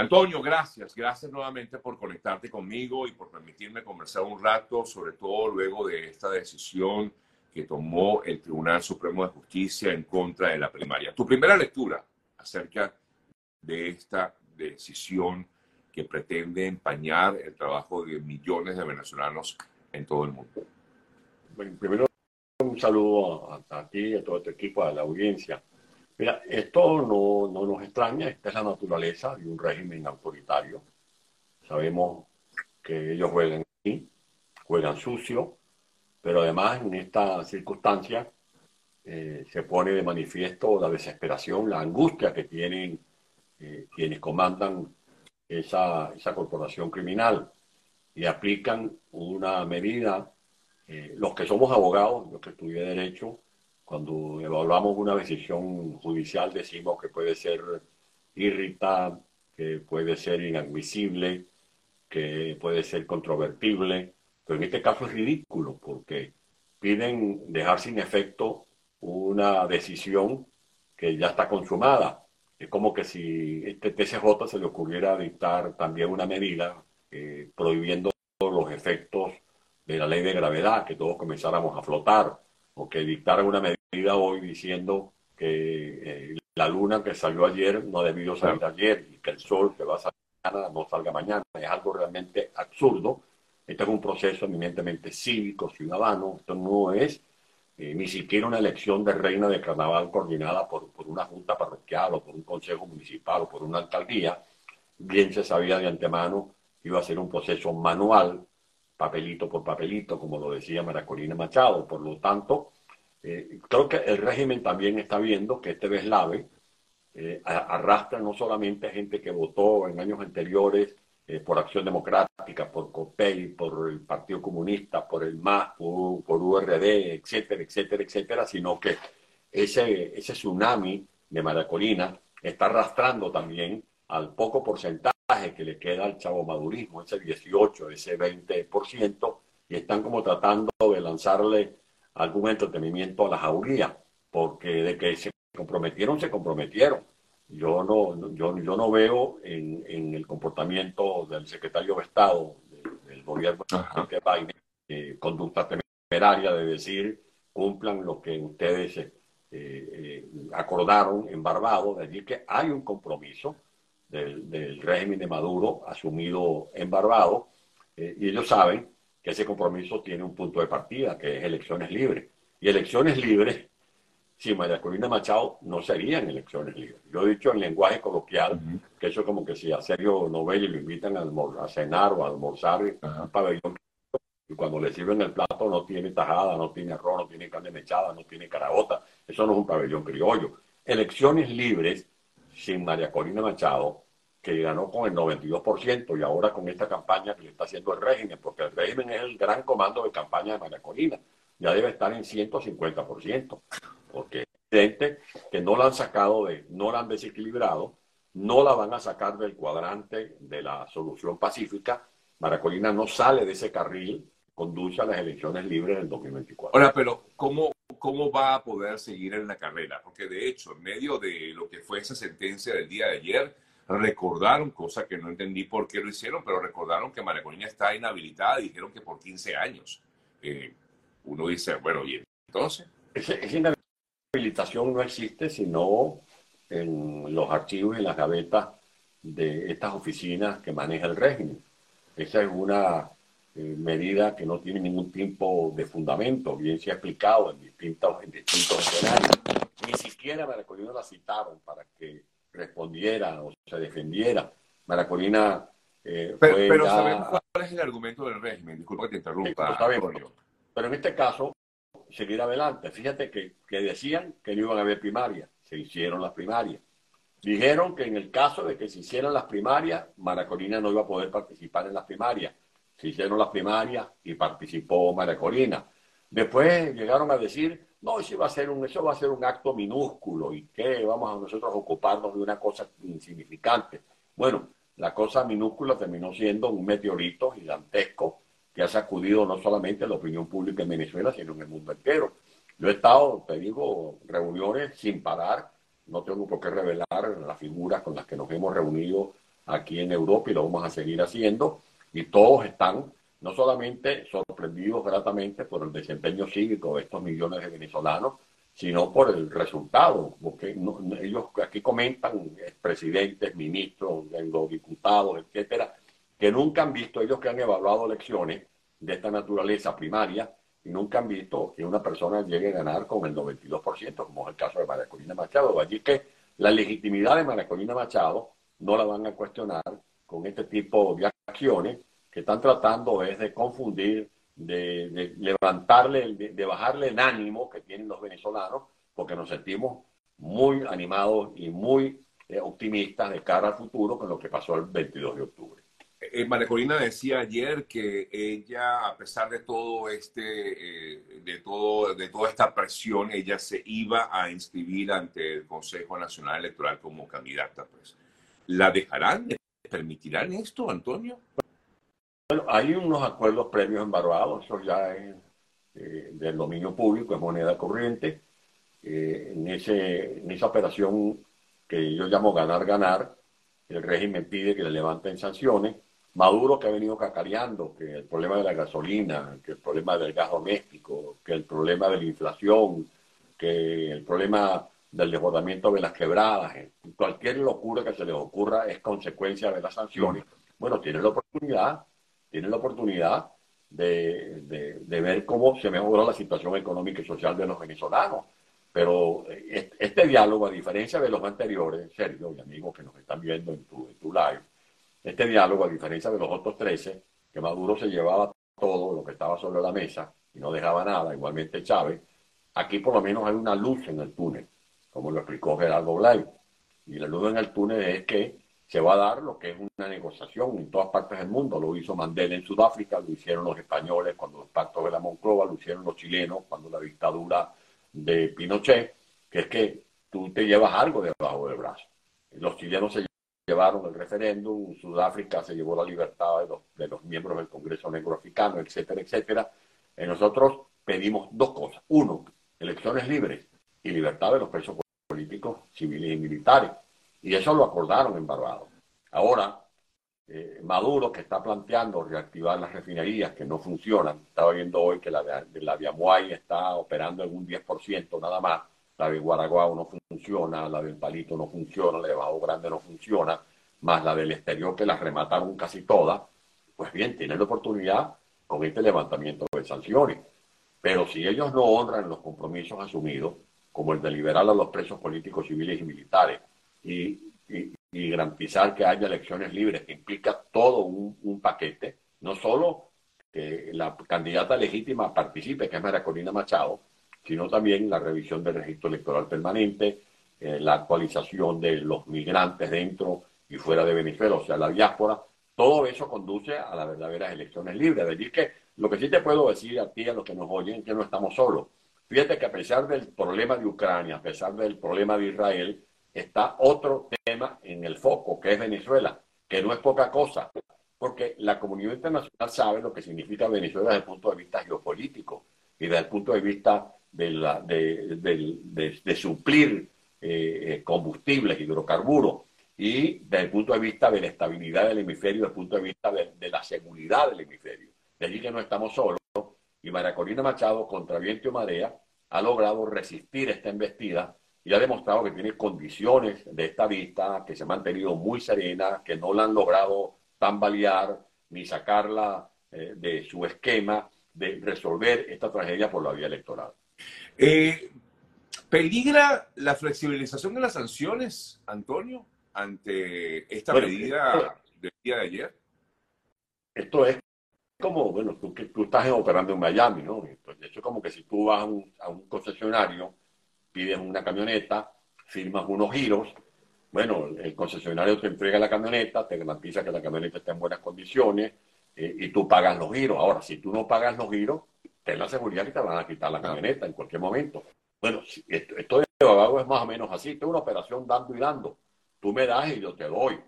Antonio, gracias. Gracias nuevamente por conectarte conmigo y por permitirme conversar un rato, sobre todo luego de esta decisión que tomó el Tribunal Supremo de Justicia en contra de la primaria. Tu primera lectura acerca de esta decisión que pretende empañar el trabajo de millones de venezolanos en todo el mundo. Bueno, primero un saludo a, ti y a todo tu equipo, a la audiencia. Esto no, no nos extraña, esta es la naturaleza de un régimen autoritario. Sabemos que ellos juegan aquí, juegan sucio, pero además en esta circunstancia eh, se pone de manifiesto la desesperación, la angustia que tienen eh, quienes comandan esa, esa, corporación criminal y aplican una medida. Eh, los que somos abogados, los que estudié Derecho, cuando evaluamos una decisión judicial decimos que puede ser irritable, que puede ser inadmisible, que puede ser controvertible, pero en este caso es ridículo porque piden dejar sin efecto una decisión que ya está consumada. Es como que si este TCJ se le ocurriera dictar también una medida eh, prohibiendo los efectos de la ley de gravedad, que todos comenzáramos a flotar, o que dictaran una medida hoy diciendo que eh, la luna que salió ayer no debió salir ayer y que el sol que va a salir mañana no salga mañana. Es algo realmente absurdo. Este es un proceso eminentemente cívico, ciudadano. Esto no es eh, ni siquiera una elección de reina de carnaval coordinada por, por, una junta parroquial o por un consejo municipal o por una alcaldía, bien se sabía de antemano que iba a ser un proceso manual, papelito por papelito, como lo decía Maracolina Machado. Por lo tanto, eh, creo que el régimen también está viendo que este deslave eh, arrastra no solamente gente que votó en años anteriores eh, por Acción Democrática, por COPEI, por el Partido Comunista, por el MAS, por, URD, etcétera, etcétera, etcétera, sino que ese, ese tsunami de Maracolina está arrastrando también al poco porcentaje que le queda al chavo madurismo, ese 18, ese 20%, y están como tratando de lanzarle algún entretenimiento a la jauría, porque de que se comprometieron, se comprometieron. Yo no, yo, yo no veo en, en el comportamiento del secretario de Estado del, gobierno de Biden eh, conducta temeraria de decir cumplan lo que ustedes eh, eh, acordaron en Barbados, de decir que hay un compromiso del, del régimen de Maduro asumido en Barbados y ellos saben que ese compromiso tiene un punto de partida, que es elecciones libres. Y elecciones libres si María Corina Machado no serían elecciones libres. Yo he dicho en lenguaje coloquial que eso es como que si a Sergio Novelli lo invitan a, cenar o a almorzar en un pabellón y cuando le sirven el plato no tiene tajada, no tiene arroz, no tiene carne mechada, no tiene carabota. Eso no es un pabellón criollo. Elecciones libres sin María Corina Machado, que ganó con el 92% y ahora con esta campaña que le está haciendo el régimen, porque el régimen es el gran comando de campaña de María Corina, ya debe estar en 150% porque evidente que no la han sacado de, no la han desequilibrado, no la van a sacar del cuadrante de la solución pacífica. Maracolina no sale de ese carril, conduce a las elecciones libres del 2024. Ahora, pero ¿cómo, ¿cómo va a poder seguir en la carrera? Porque de hecho, en medio de lo que fue esa sentencia del día de ayer, recordaron, cosa que no entendí por qué lo hicieron, pero recordaron que Maracolina está inhabilitada y dijeron que por 15 años. Eh, uno dice, bueno, ¿y entonces? Es, es habilitación no existe sino en los archivos y las gavetas de estas oficinas que maneja el régimen. Esa es una eh, medida que no tiene ningún tipo de fundamento, bien se ha explicado en distintos, en distintos escenarios. Ni siquiera Maracolina la citaron para que respondiera o se defendiera. Maracolina eh, pero, pero sabemos cuál es el argumento del régimen, disculpa que te interrumpa. pero en este caso, seguir adelante. Fíjate que, decían que no iban a haber primarias, se hicieron las primarias. Dijeron que en el caso de que se hicieran las primarias, Maracolina no iba a poder participar en las primarias. Se hicieron las primarias y participó Maracolina. Después llegaron a decir, no, eso va a ser un, eso va a ser un acto minúsculo y que vamos a nosotros ocuparnos de una cosa insignificante. Bueno, la cosa minúscula terminó siendo un meteorito gigantesco que ha sacudido no solamente la opinión pública en Venezuela, sino en el mundo entero. Yo he estado, te digo, reuniones sin parar, no tengo por qué revelar las figuras con las que nos hemos reunido aquí en Europa y lo vamos a seguir haciendo. Y todos están no solamente sorprendidos gratamente por el desempeño cívico de estos millones de venezolanos, sino por el resultado, porque ellos aquí comentan presidentes, ministros, los diputados, etcétera, que nunca han visto, ellos que han evaluado elecciones de esta naturaleza primaria, y nunca han visto que una persona llegue a ganar con el 92%, como es el caso de María Corina Machado. Allí que la legitimidad de María Corina Machado no la van a cuestionar con este tipo de acciones que están tratando es de confundir, de, levantarle, de, bajarle el ánimo que tienen los venezolanos, porque nos sentimos muy animados y muy eh, optimistas de cara al futuro con lo que pasó el 22 de octubre. Eh, María Corina decía ayer que ella, a pesar de todo este, eh, de todo, de toda esta presión, ella se iba a inscribir ante el Consejo Nacional Electoral como candidata. Pues, ¿la dejarán? ¿Permitirán esto, Antonio? Bueno, hay unos acuerdos previos embargados, eso ya es eh, del dominio público, es moneda corriente. Eh, en, ese, en esa operación que yo llamo ganar-ganar, el régimen pide que le levanten sanciones. Maduro que ha venido cacareando que el problema de la gasolina, que el problema del gas doméstico, que el problema de la inflación, que el problema del desbordamiento de las quebradas, cualquier locura que se les ocurra es consecuencia de las sanciones. Bueno, tiene la oportunidad tienen la oportunidad de, ver cómo se mejora la situación económica y social de los venezolanos. Pero eh, este, diálogo, a diferencia de los anteriores, Sergio y amigos que nos están viendo en tu, en tu live, este diálogo, a diferencia de los otros 13, que Maduro se llevaba todo lo que estaba sobre la mesa y no dejaba nada, igualmente Chávez, aquí por lo menos hay una luz en el túnel, como lo explicó Gerardo Blay. Y la luz en el túnel es que se va a dar lo que es una negociación en todas partes del mundo. Lo hizo Mandela en Sudáfrica, lo hicieron los españoles cuando los pactos de la Moncloa, lo hicieron los chilenos cuando la dictadura de Pinochet, que es que tú te llevas algo debajo del brazo. Los chilenos se llevaron el referéndum, Sudáfrica se llevó la libertad de los, de los miembros del Congreso Negro Africano, etcétera, etcétera. Y nosotros pedimos dos cosas. Uno, elecciones libres y libertad de los presos políticos, civiles y militares y eso lo acordaron en Barbados. Ahora, eh, Maduro, que está planteando reactivar las refinerías que no funcionan, estaba viendo hoy que la de, la Amuay está operando en un 10% nada más, la de Guaraguao no funciona, la del Palito no funciona, la de Bajo Grande no funciona, más la del exterior que las remataron casi todas, pues bien, tienen la oportunidad con este levantamiento de sanciones. Pero si ellos no honran los compromisos asumidos, como el de liberar a los presos políticos, civiles y militares, y, garantizar que haya elecciones libres, que implica todo un, paquete, no solo que la candidata legítima participe, que es María Corina Machado, sino también la revisión del registro electoral permanente, eh, la actualización de los migrantes dentro y fuera de Venezuela, o sea, la diáspora, todo eso conduce a las verdaderas elecciones libres. Es decir, que lo que sí te puedo decir a ti, a los que nos oyen, es que no estamos solos. Fíjate que a pesar del problema de Ucrania, a pesar del problema de Israel, está otro tema en el foco, que es Venezuela, que no es poca cosa, porque la comunidad internacional sabe lo que significa Venezuela desde el punto de vista geopolítico y desde el punto de vista de, la, de, suplir eh, combustibles, hidrocarburos, y desde el punto de vista de la estabilidad del hemisferio, desde el punto de vista de, la seguridad del hemisferio. De allí que no estamos solos, y María Corina Machado, contra viento marea, ha logrado resistir esta embestida y ha demostrado que tiene condiciones de esta vista, que se ha mantenido muy serena, que no la han logrado tambalear ni sacarla eh, de su esquema de resolver esta tragedia por la vía electoral. Eh, ¿Peligra la flexibilización de las sanciones, Antonio, ante esta medida del día de ayer? Esto es como, bueno, tú, tú estás operando en Miami, ¿no? De hecho, como que si tú vas a un concesionario pides una camioneta, firmas unos giros, bueno, el concesionario te entrega la camioneta, te garantiza que la camioneta está en buenas condiciones eh, y tú pagas los giros. Ahora, si tú no pagas los giros, ten la seguridad que te van a quitar la camioneta en cualquier momento. Bueno, esto, de Bavago es más o menos así, es una operación dando y dando. Tú me das y yo te doy.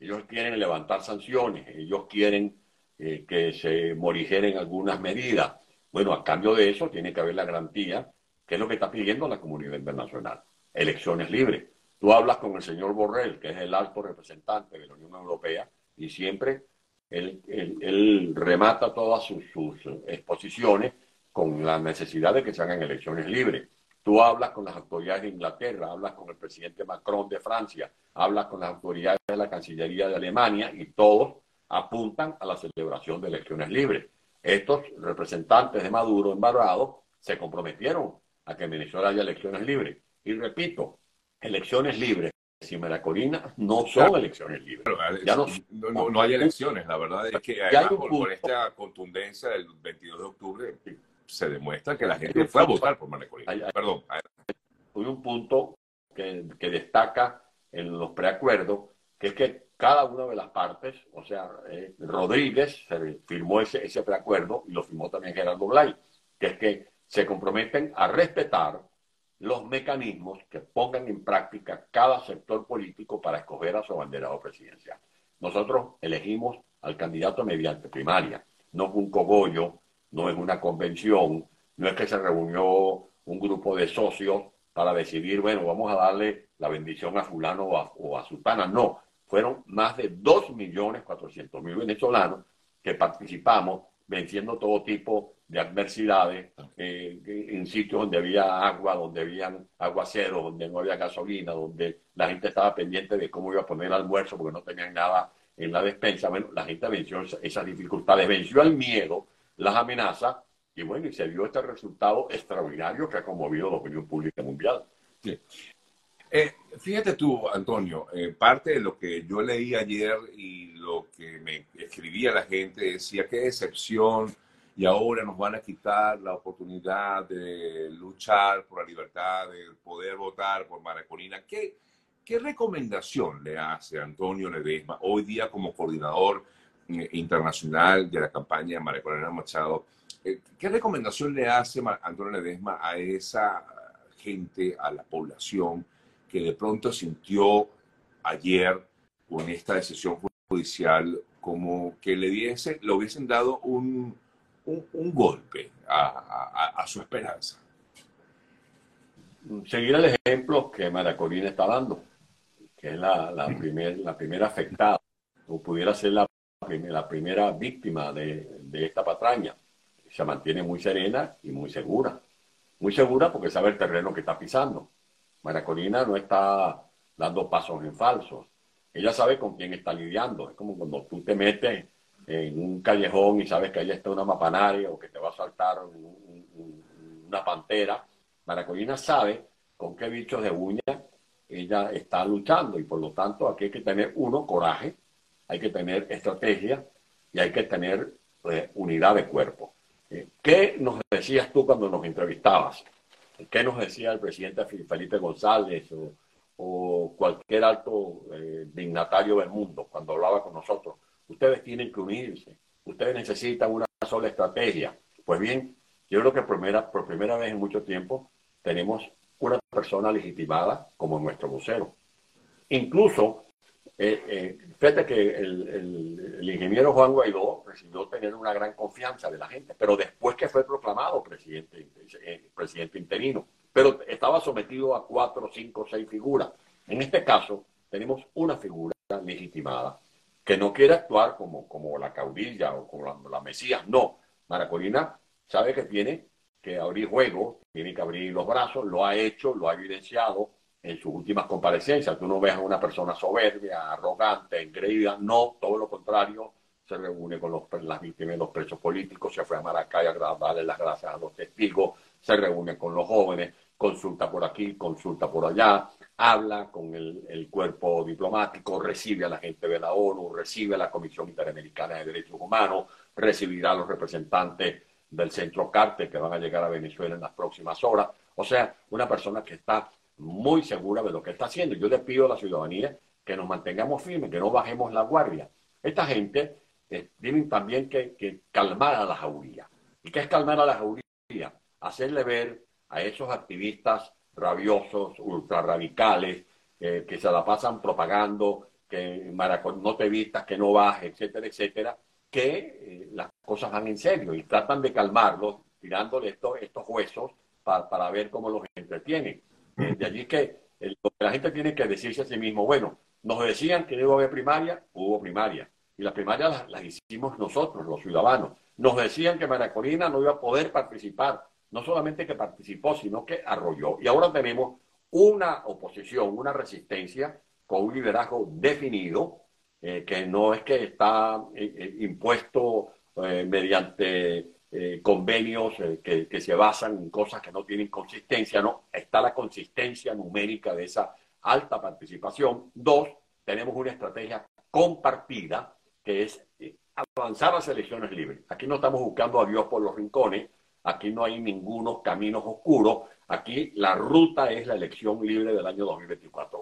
Ellos quieren levantar sanciones, ellos quieren eh, que se morigeren algunas medidas. Bueno, a cambio de eso tiene que haber la garantía ¿Qué es lo que está pidiendo la comunidad internacional? Elecciones libres. Tú hablas con el señor Borrell, que es el alto representante de la Unión Europea, y siempre él, él, remata todas sus, exposiciones con la necesidad de que se hagan elecciones libres. Tú hablas con las autoridades de Inglaterra, hablas con el presidente Macron de Francia, hablas con las autoridades de la Cancillería de Alemania y todos apuntan a la celebración de elecciones libres. Estos representantes de Maduro embarrados se comprometieron a que en Venezuela haya elecciones libres. Y repito, elecciones libres sin Maracorina no son elecciones libres. ya no, no, hay elecciones, la verdad es que por, esta contundencia del 22 de octubre se demuestra que la gente fue a votar por Maracorina. Perdón. Hay un punto que, que destaca en los preacuerdos, que es que cada una de las partes, o sea, eh, Rodríguez firmó ese, ese preacuerdo y lo firmó también Gerardo Blay, que es que se comprometen a respetar los mecanismos que pongan en práctica cada sector político para escoger a su abanderado presidencial. Nosotros elegimos al candidato mediante primaria, no es un cogollo, no es una convención, no es que se reunió un grupo de socios para decidir, bueno, vamos a darle la bendición a fulano o a, o a sultana, no, fueron más de 2.400.000 venezolanos que participamos venciendo todo tipo de adversidades eh, en sitios donde había agua, donde había aguaceros, donde no había gasolina, donde la gente estaba pendiente de cómo iba a poner el almuerzo porque no tenían nada en la despensa. Bueno, la gente venció esas dificultades, venció el miedo, las amenazas y bueno, y se vio este resultado extraordinario que ha conmovido la opinión pública mundial. Eh, fíjate tú, Antonio, eh, parte de lo que yo leí ayer y lo que me escribía la gente decía, qué decepción, y ahora nos van a quitar la oportunidad de luchar por la libertad, de poder votar por Maracolina. ¿Qué, qué recomendación le hace Antonio Ledesma hoy día como coordinador eh, internacional de la campaña de Maracolina Machado? ¿Qué recomendación le hace Antonio Ledesma a esa gente, a la población? que de pronto sintió ayer con esta decisión judicial como que le, diese, le hubiesen dado un, un, golpe a, su esperanza. Seguir el ejemplo que Maracolina está dando, que es la, la, primer, la primera afectada, o pudiera ser la, primera víctima de, esta patraña. Se mantiene muy serena y muy segura. Muy segura porque sabe el terreno que está pisando Maracolina no está dando pasos en falsos. Ella sabe con quién está lidiando. Es como cuando tú te metes en un callejón y sabes que ahí está una mapanaria o que te va a saltar una pantera. Maracolina sabe con qué bichos de uña ella está luchando y por lo tanto aquí hay que tener uno, coraje, hay que tener estrategia y hay que tener eh, unidad de cuerpo. Eh, ¿Qué nos decías tú cuando nos entrevistabas? ¿Qué nos decía el presidente Felipe González o, cualquier alto eh, dignatario del mundo cuando hablaba con nosotros? Ustedes tienen que unirse, ustedes necesitan una sola estrategia. Pues bien, yo creo que primera, por primera vez en mucho tiempo tenemos una persona legitimada como nuestro vocero. Incluso, eh, eh, fíjate que el, ingeniero Juan Guaidó recibió tener una gran confianza de la gente, pero después que fue proclamado presidente, eh, presidente interino, pero estaba sometido a cuatro, cinco, seis figuras. En este caso, tenemos una figura legitimada que no quiere actuar como, como la caudilla o como la, la Mesías, no. Maracolina sabe que tiene que abrir juego, tiene que abrir los brazos, lo ha hecho, lo ha evidenciado en sus últimas comparecencias. Tú no ves a una persona soberbia, arrogante, engreída, no, todo lo contrario, se reúne con los, las víctimas los presos políticos, se fue a Maracay a darle las gracias a los testigos, se reúne con los jóvenes, consulta por aquí, consulta por allá, habla con el, cuerpo diplomático, recibe a la gente de la ONU, recibe a la Comisión Interamericana de Derechos Humanos, recibirá a los representantes del Centro Cártel que van a llegar a Venezuela en las próximas horas. O sea, una persona que está muy segura de lo que está haciendo. Yo le pido a la ciudadanía que nos mantengamos firmes, que no bajemos la guardia. Esta gente eh, también que, calmar a la jauría. ¿Y qué es calmar a la jauría? Hacerle ver a esos activistas rabiosos, ultrarradicales, eh, que se la pasan propagando, que no te vistas, que no bajes, etcétera, etcétera, que eh, las cosas van en serio y tratan de calmarlos tirándole estos, estos huesos para, para ver cómo los entretienen. de allí que la gente tiene que decirse a sí mismo, bueno, nos decían que a haber primaria, hubo primaria. Y las primarias las, hicimos nosotros, los ciudadanos. Nos decían que María Corina no iba a poder participar. No solamente que participó, sino que arrolló. Y ahora tenemos una oposición, una resistencia con un liderazgo definido, eh, que no es que está eh, eh, impuesto mediante convenios que, se basan en cosas que no tienen consistencia, no, está la consistencia numérica de esa alta participación. Dos, tenemos una estrategia compartida que es avanzar a las elecciones libres. Aquí no estamos buscando a Dios por los rincones, aquí no hay ningunos caminos oscuros, aquí la ruta es la elección libre del año 2024.